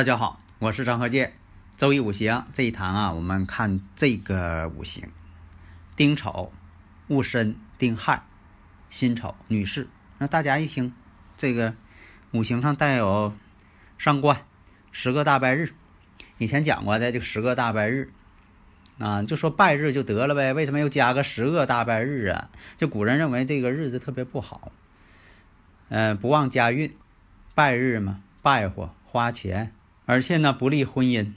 大家好，我是张和建。周易五行这一堂啊，我们看这个五行：丁丑、戊申、丁亥、辛丑、女士。那大家一听，这个五行上带有伤官，十个大败日。以前讲过的这个十个大败日啊，就说败日就得了呗，为什么又加个十个大败日啊？就古人认为这个日子特别不好，嗯，不旺家运，败日嘛，败祸，花钱。而且呢，不利婚姻，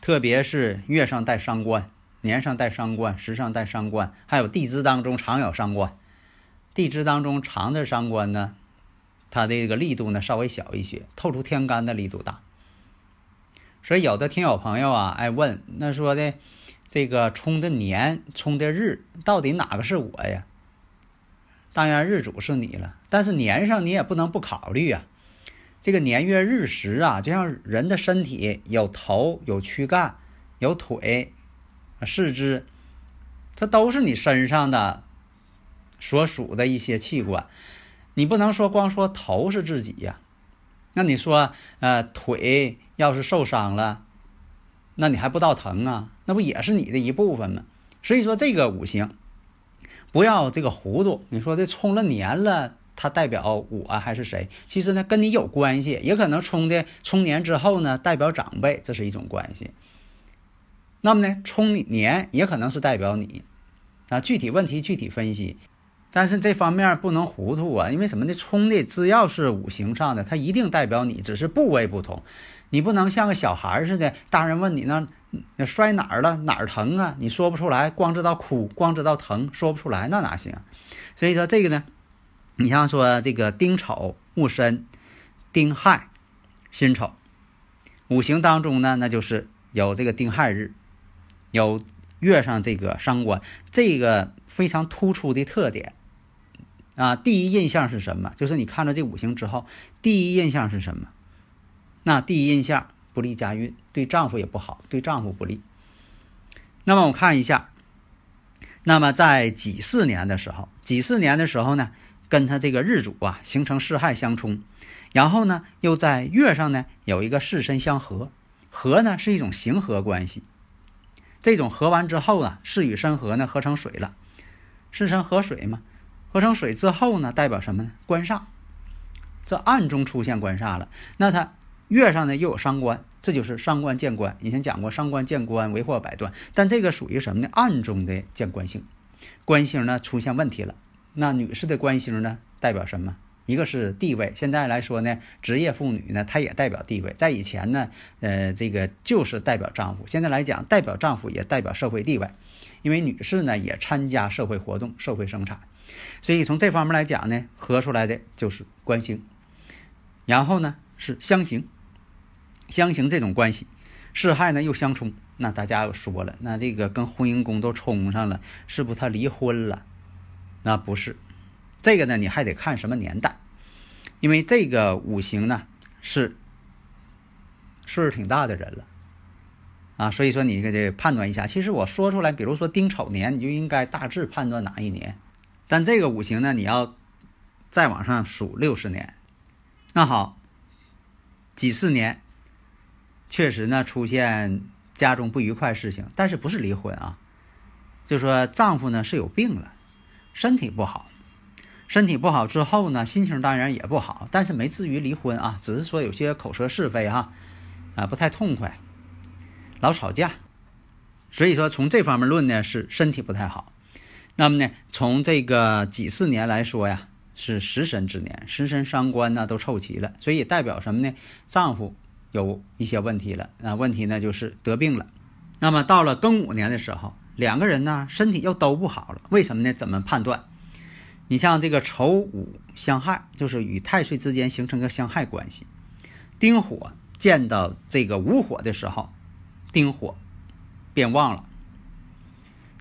特别是月上带伤官，年上带伤官，时上带伤官，还有地支当中常有伤官。地支当中常的伤官呢，它的这个力度呢稍微小一些，透出天干的力度大。所以有的听友朋友啊，爱问，那说的这个冲的年，冲的日，到底哪个是我呀？当然日主是你了，但是年上你也不能不考虑啊。这个年月日时啊，就像人的身体有头、有躯干、有腿、四肢，这都是你身上的所属的一些器官。你不能说光说头是自己呀，那你说呃腿要是受伤了，那你还不到疼啊？那不也是你的一部分吗？所以说这个五行不要这个糊涂。你说这冲了年了。它代表我还是谁？其实呢，跟你有关系，也可能冲的冲年之后呢，代表长辈，这是一种关系。那么呢，冲年也可能是代表你啊。具体问题具体分析，但是这方面不能糊涂啊。因为什么呢？冲的只要是五行上的，它一定代表你，只是部位不同。你不能像个小孩似的，大人问你那摔哪儿了，哪儿疼啊？你说不出来，光知道哭，光知道疼，说不出来，那哪行？所以说这个呢。你像说这个丁丑、戊申、丁亥、辛丑，五行当中呢，那就是有这个丁亥日，有月上这个伤官，这个非常突出的特点啊。第一印象是什么？就是你看了这五行之后，第一印象是什么？那第一印象不利家运，对丈夫也不好，对丈夫不利。那么我看一下，那么在己巳年的时候，己巳年的时候呢？跟他这个日主啊形成四害相冲，然后呢又在月上呢有一个四身相合，合呢是一种形合关系。这种合完之后啊，巳与申合呢合成水了，巳申合水嘛，合成水之后呢代表什么呢？官煞，这暗中出现官煞了。那它月上呢又有伤官，这就是伤官见官。以前讲过伤官见官为祸百端，但这个属于什么呢？暗中的见官星，官星呢出现问题了。那女士的官星呢，代表什么？一个是地位，现在来说呢，职业妇女呢，她也代表地位。在以前呢，呃，这个就是代表丈夫。现在来讲，代表丈夫也代表社会地位，因为女士呢也参加社会活动、社会生产，所以从这方面来讲呢，合出来的就是官星。然后呢是相刑，相刑这种关系，四害呢又相冲。那大家又说了，那这个跟婚姻宫都冲上了，是不是他离婚了？那不是，这个呢，你还得看什么年代，因为这个五行呢是岁数挺大的人了，啊，所以说你这个判断一下。其实我说出来，比如说丁丑年，你就应该大致判断哪一年。但这个五行呢，你要再往上数六十年。那好，几四年，确实呢出现家中不愉快事情，但是不是离婚啊？就说丈夫呢是有病了。身体不好，身体不好之后呢，心情当然也不好，但是没至于离婚啊，只是说有些口舌是非哈，啊不太痛快，老吵架，所以说从这方面论呢是身体不太好。那么呢，从这个几四年来说呀，是食神之年，食神伤官呢都凑齐了，所以代表什么呢？丈夫有一些问题了啊，问题呢就是得病了，那么到了庚午年的时候，两个人呢身体又都不好了，为什么呢？怎么判断？你像这个丑午相害，就是与太岁之间形成个相害关系。丁火见到这个午火的时候，丁火变旺了。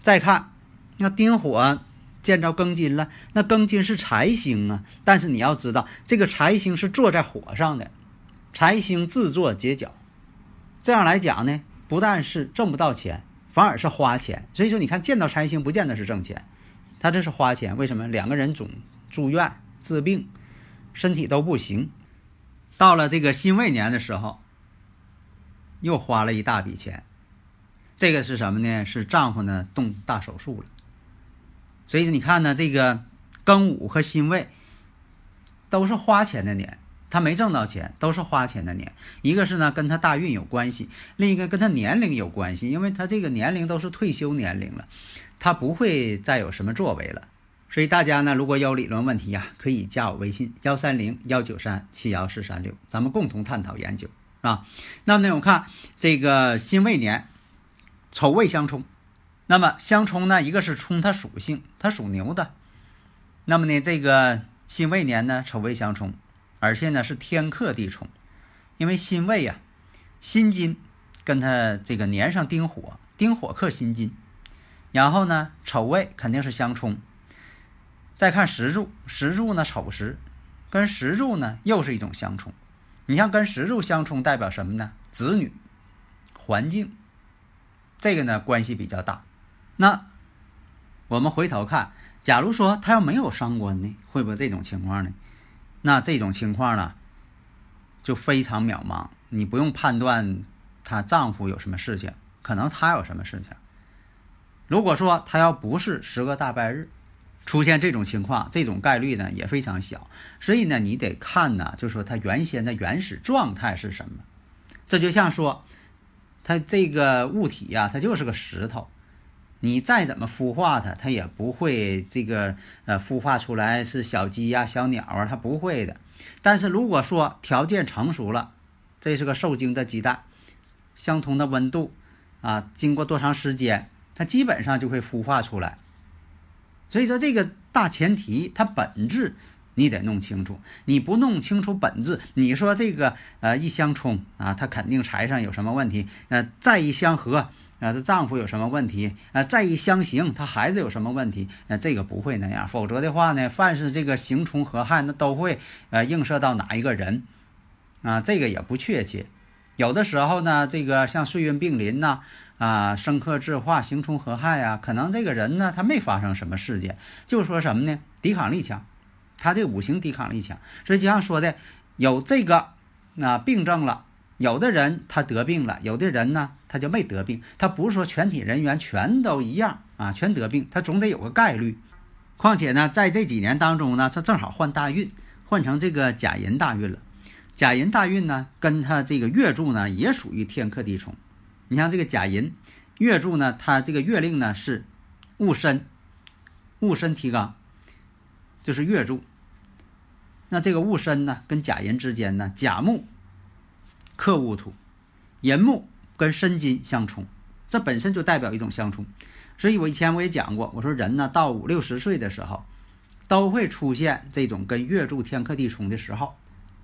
再看，那丁火见着庚金了，那庚金是财星啊，但是你要知道，这个财星是坐在火上的，财星自作结角，这样来讲呢，不但是挣不到钱，反而是花钱。所以说，你看见到财星不见得是挣钱，他这是花钱。为什么？两个人总住院治病，身体都不行，到了这个辛未年的时候，又花了一大笔钱。这个是什么呢？是丈夫呢动大手术了。所以你看呢，这个庚午和辛未都是花钱的年，他没挣到钱，都是花钱的年。一个是呢跟他大运有关系，另一个跟他年龄有关系，因为他这个年龄都是退休年龄了，他不会再有什么作为了。所以大家呢如果有理论问题呀，可以加我微信幺三零幺九三七幺四三六，咱们共同探讨研究啊。那么呢，我看这个辛未年。丑未相冲，那么相冲呢？一个是冲它属性，它属牛的。那么呢，这个辛未年呢，丑未相冲，而且呢是天克地冲，因为辛未呀，辛金跟他这个年上丁火，丁火克辛金，然后呢丑未肯定是相冲。再看石柱，石柱呢丑时，跟石柱呢又是一种相冲。你像跟石柱相冲，代表什么呢？子女、环境。这个呢关系比较大，那我们回头看，假如说他要没有伤官呢，会不会这种情况呢？那这种情况呢，就非常渺茫，你不用判断她丈夫有什么事情，可能她有什么事情。如果说她要不是十个大拜日出现这种情况，这种概率呢也非常小。所以呢，你得看呢，就说她原先的原始状态是什么。这就像说。它这个物体呀，它就是个石头，你再怎么孵化它，它也不会这个呃孵化出来是小鸡呀、小鸟啊，它不会的。但是如果说条件成熟了，这是个受精的鸡蛋，相同的温度啊，经过多长时间，它基本上就会孵化出来。所以说这个大前提，它本质。你得弄清楚，你不弄清楚本质，你说这个呃一相冲啊，它肯定财上有什么问题；呃再一相合啊，她丈夫有什么问题；啊再一相刑，她孩子有什么问题？呃这个不会那样，否则的话呢，凡是这个刑冲合害，那都会呃映射到哪一个人啊？这个也不确切。有的时候呢，这个像岁运并临呐，啊生克制化，刑冲合害啊，可能这个人呢他没发生什么事件，就是说什么呢？抵抗力强。他这五行抵抗力强，所以就像说的，有这个那病症了，有的人他得病了，有的人呢他就没得病。他不是说全体人员全都一样啊，全得病，他总得有个概率。况且呢，在这几年当中呢，他正好换大运，换成这个甲寅大运了。甲寅大运呢，跟他这个月柱呢也属于天克地冲。你像这个甲寅月柱呢，它这个月令呢是戊申，戊申提纲，就是月柱。那这个戊申呢，跟甲寅之间呢，甲木克戊土，寅木跟申金相冲，这本身就代表一种相冲。所以我以前我也讲过，我说人呢到五六十岁的时候，都会出现这种跟月柱天克地冲的时候，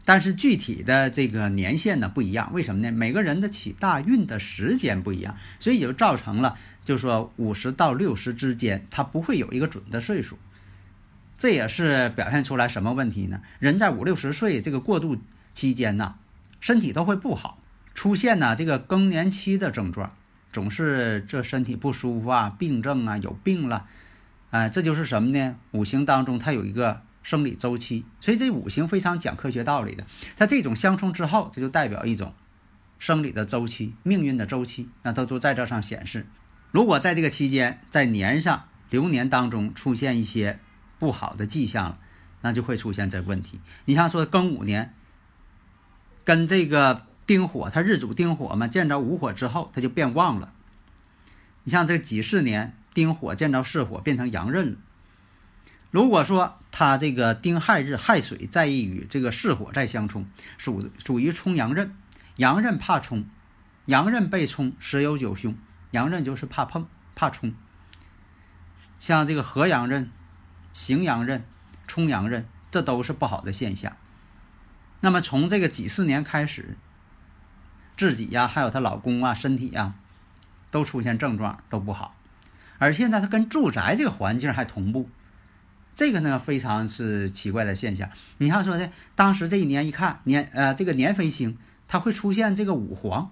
但是具体的这个年限呢不一样。为什么呢？每个人的起大运的时间不一样，所以也就造成了，就说五十到六十之间，它不会有一个准的岁数。这也是表现出来什么问题呢？人在五六十岁这个过渡期间呢，身体都会不好，出现呢这个更年期的症状，总是这身体不舒服啊，病症啊，有病了，哎，这就是什么呢？五行当中它有一个生理周期，所以这五行非常讲科学道理的。它这种相冲之后，这就代表一种生理的周期、命运的周期，那都都在这上显示。如果在这个期间，在年上流年当中出现一些。不好的迹象了，那就会出现这问题。你像说庚午年跟这个丁火，它日主丁火嘛，见着午火之后，它就变旺了。你像这己巳年丁火见着巳火，变成阳刃了。如果说它这个丁亥日亥水在意与这个巳火再相冲，属属于冲阳刃，阳刃怕冲，阳刃被冲十有九凶。阳刃就是怕碰、怕冲。像这个合阳刃、行阳刃、冲阳刃，这都是不好的现象。那么从这个几四年开始，自己呀，还有她老公啊，身体呀，都出现症状都不好，而现在她跟住宅这个环境还同步，这个呢非常是奇怪的现象。你像说的，当时这一年一看年呃这个年飞星，它会出现这个五黄，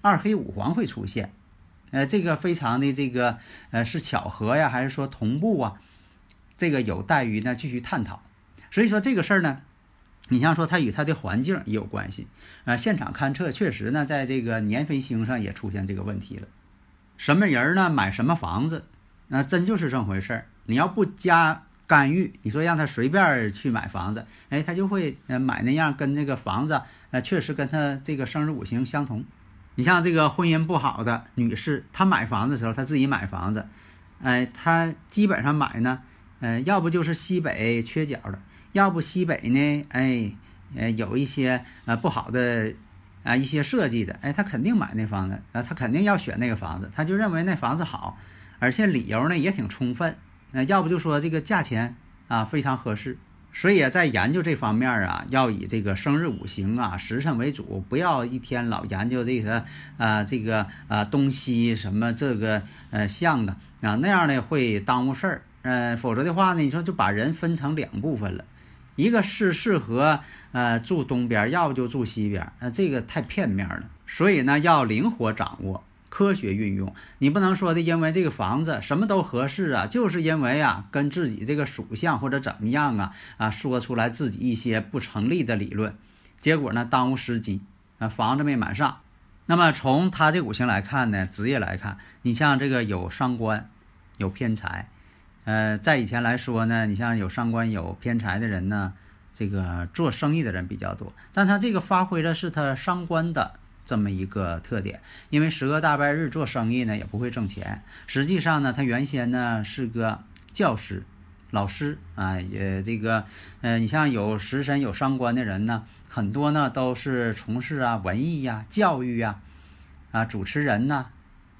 二黑五黄会出现。呃，这个非常的这个，呃，是巧合呀，还是说同步啊？这个有待于呢继续探讨。所以说这个事儿呢，你像说它与它的环境也有关系啊。现场勘测确实呢，在这个年飞星上也出现这个问题了。什么人呢买什么房子，那真就是这么回事儿。你要不加干预，你说让他随便去买房子，哎，他就会呃买那样跟那个房子呃确实跟他这个生日五行相同。你像这个婚姻不好的女士，她买房子的时候，她自己买房子，哎，她基本上买呢，呃，要不就是西北缺角的，要不西北呢，哎，呃，有一些呃不好的啊一些设计的，哎，他肯定买那房子，啊，他肯定要选那个房子，他就认为那房子好，而且理由呢也挺充分，那要不就说这个价钱啊非常合适。所以啊，在研究这方面啊，要以这个生日五行啊、时辰为主，不要一天老研究这个啊、这个啊东西什么这个呃像的啊，那样呢会耽误事儿。呃，否则的话呢，你说就把人分成两部分了，一个是适合呃住东边，要不就住西边，那这个太片面了。所以呢，要灵活掌握。科学运用，你不能说的，因为这个房子什么都合适啊，就是因为啊，跟自己这个属相或者怎么样啊啊，说出来自己一些不成立的理论，结果呢耽误时机啊，房子没买上。那么从他这五行来看呢，职业来看，你像这个有伤官，有偏财，呃，在以前来说呢，你像有伤官有偏财的人呢，这个做生意的人比较多，但他这个发挥的是他伤官的。这么一个特点，因为十个大拜日做生意呢也不会挣钱。实际上呢，他原先呢是个教师、老师啊，也这个，呃，你像有食神有伤官的人呢，很多呢都是从事啊文艺呀、教育呀、啊主持人呐，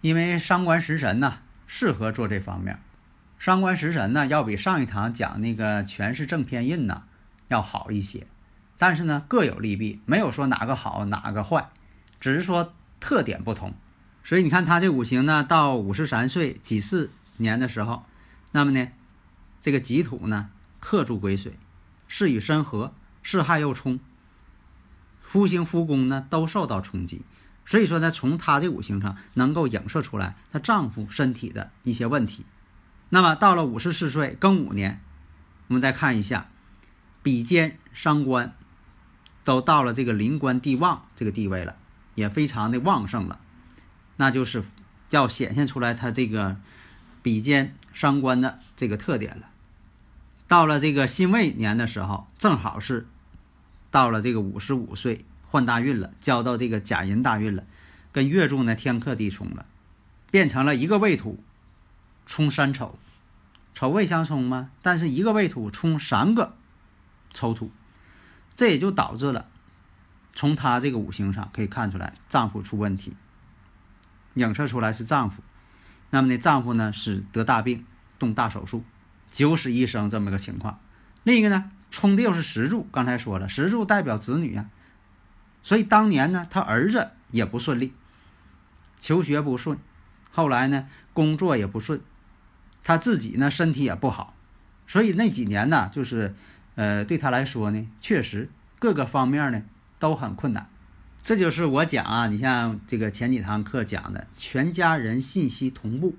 因为伤官食神呢适合做这方面。伤官食神呢要比上一堂讲那个全是正偏印呢要好一些，但是呢各有利弊，没有说哪个好哪个坏。只是说特点不同，所以你看他这五行呢，到五十三岁己巳年的时候，那么呢，这个己土呢克住癸水，是与申合，是亥又冲，夫星夫宫呢都受到冲击，所以说呢，从他这五行上能够影射出来她丈夫身体的一些问题。那么到了五十四岁庚午年，我们再看一下，比肩伤官都到了这个临官地旺这个地位了。也非常的旺盛了，那就是要显现出来他这个比肩伤官的这个特点了。到了这个辛未年的时候，正好是到了这个五十五岁换大运了，交到这个甲寅大运了，跟月柱呢天克地冲了，变成了一个未土冲三丑，丑未相冲嘛，但是一个未土冲三个丑土，这也就导致了。从他这个五行上可以看出来，丈夫出问题，影射出来是丈夫。那么呢，丈夫呢是得大病，动大手术，九死一生这么个情况。另一个呢，冲的又是石柱，刚才说了，石柱代表子女啊，所以当年呢，他儿子也不顺利，求学不顺，后来呢，工作也不顺，他自己呢身体也不好，所以那几年呢，就是呃，对他来说呢，确实各个方面呢。都很困难，这就是我讲啊，你像这个前几堂课讲的，全家人信息同步，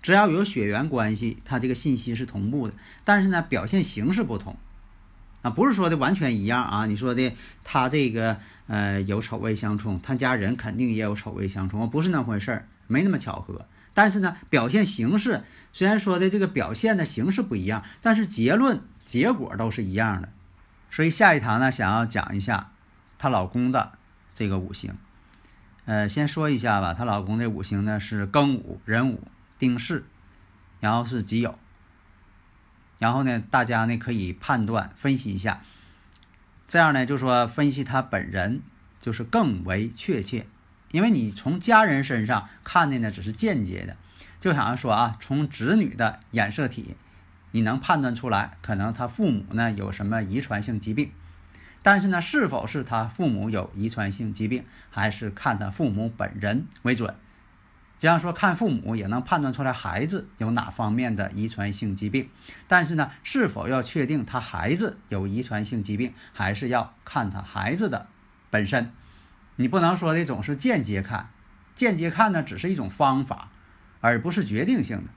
只要有血缘关系，他这个信息是同步的，但是呢，表现形式不同，啊，不是说的完全一样啊。你说的他这个呃有丑未相冲，他家人肯定也有丑未相冲，不是那回事儿，没那么巧合。但是呢，表现形式虽然说的这个表现的形式不一样，但是结论结果都是一样的。所以下一堂呢，想要讲一下她老公的这个五行。呃，先说一下吧，她老公这五行呢是庚午、壬午、丁巳，然后是己酉。然后呢，大家呢可以判断分析一下，这样呢就说分析他本人就是更为确切。因为你从家人身上看的呢只是间接的，就好像说啊，从子女的染色体，你能判断出来，可能他父母呢有什么遗传性疾病，但是呢，是否是他父母有遗传性疾病，还是看他父母本人为准。这样说，看父母也能判断出来孩子有哪方面的遗传性疾病，但是呢，是否要确定他孩子有遗传性疾病，还是要看他孩子的本身。你不能说这种是间接看，间接看呢只是一种方法，而不是决定性的。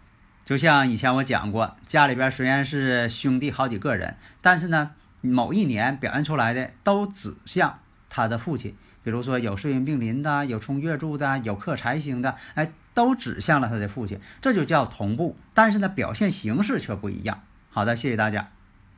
就像以前我讲过，家里边虽然是兄弟好几个人，但是呢，某一年表现出来的都指向他的父亲。比如说有岁运并临的，有冲月柱的，有克财星的，哎，都指向了他的父亲，这就叫同步。但是呢，表现形式却不一样。好的，谢谢大家。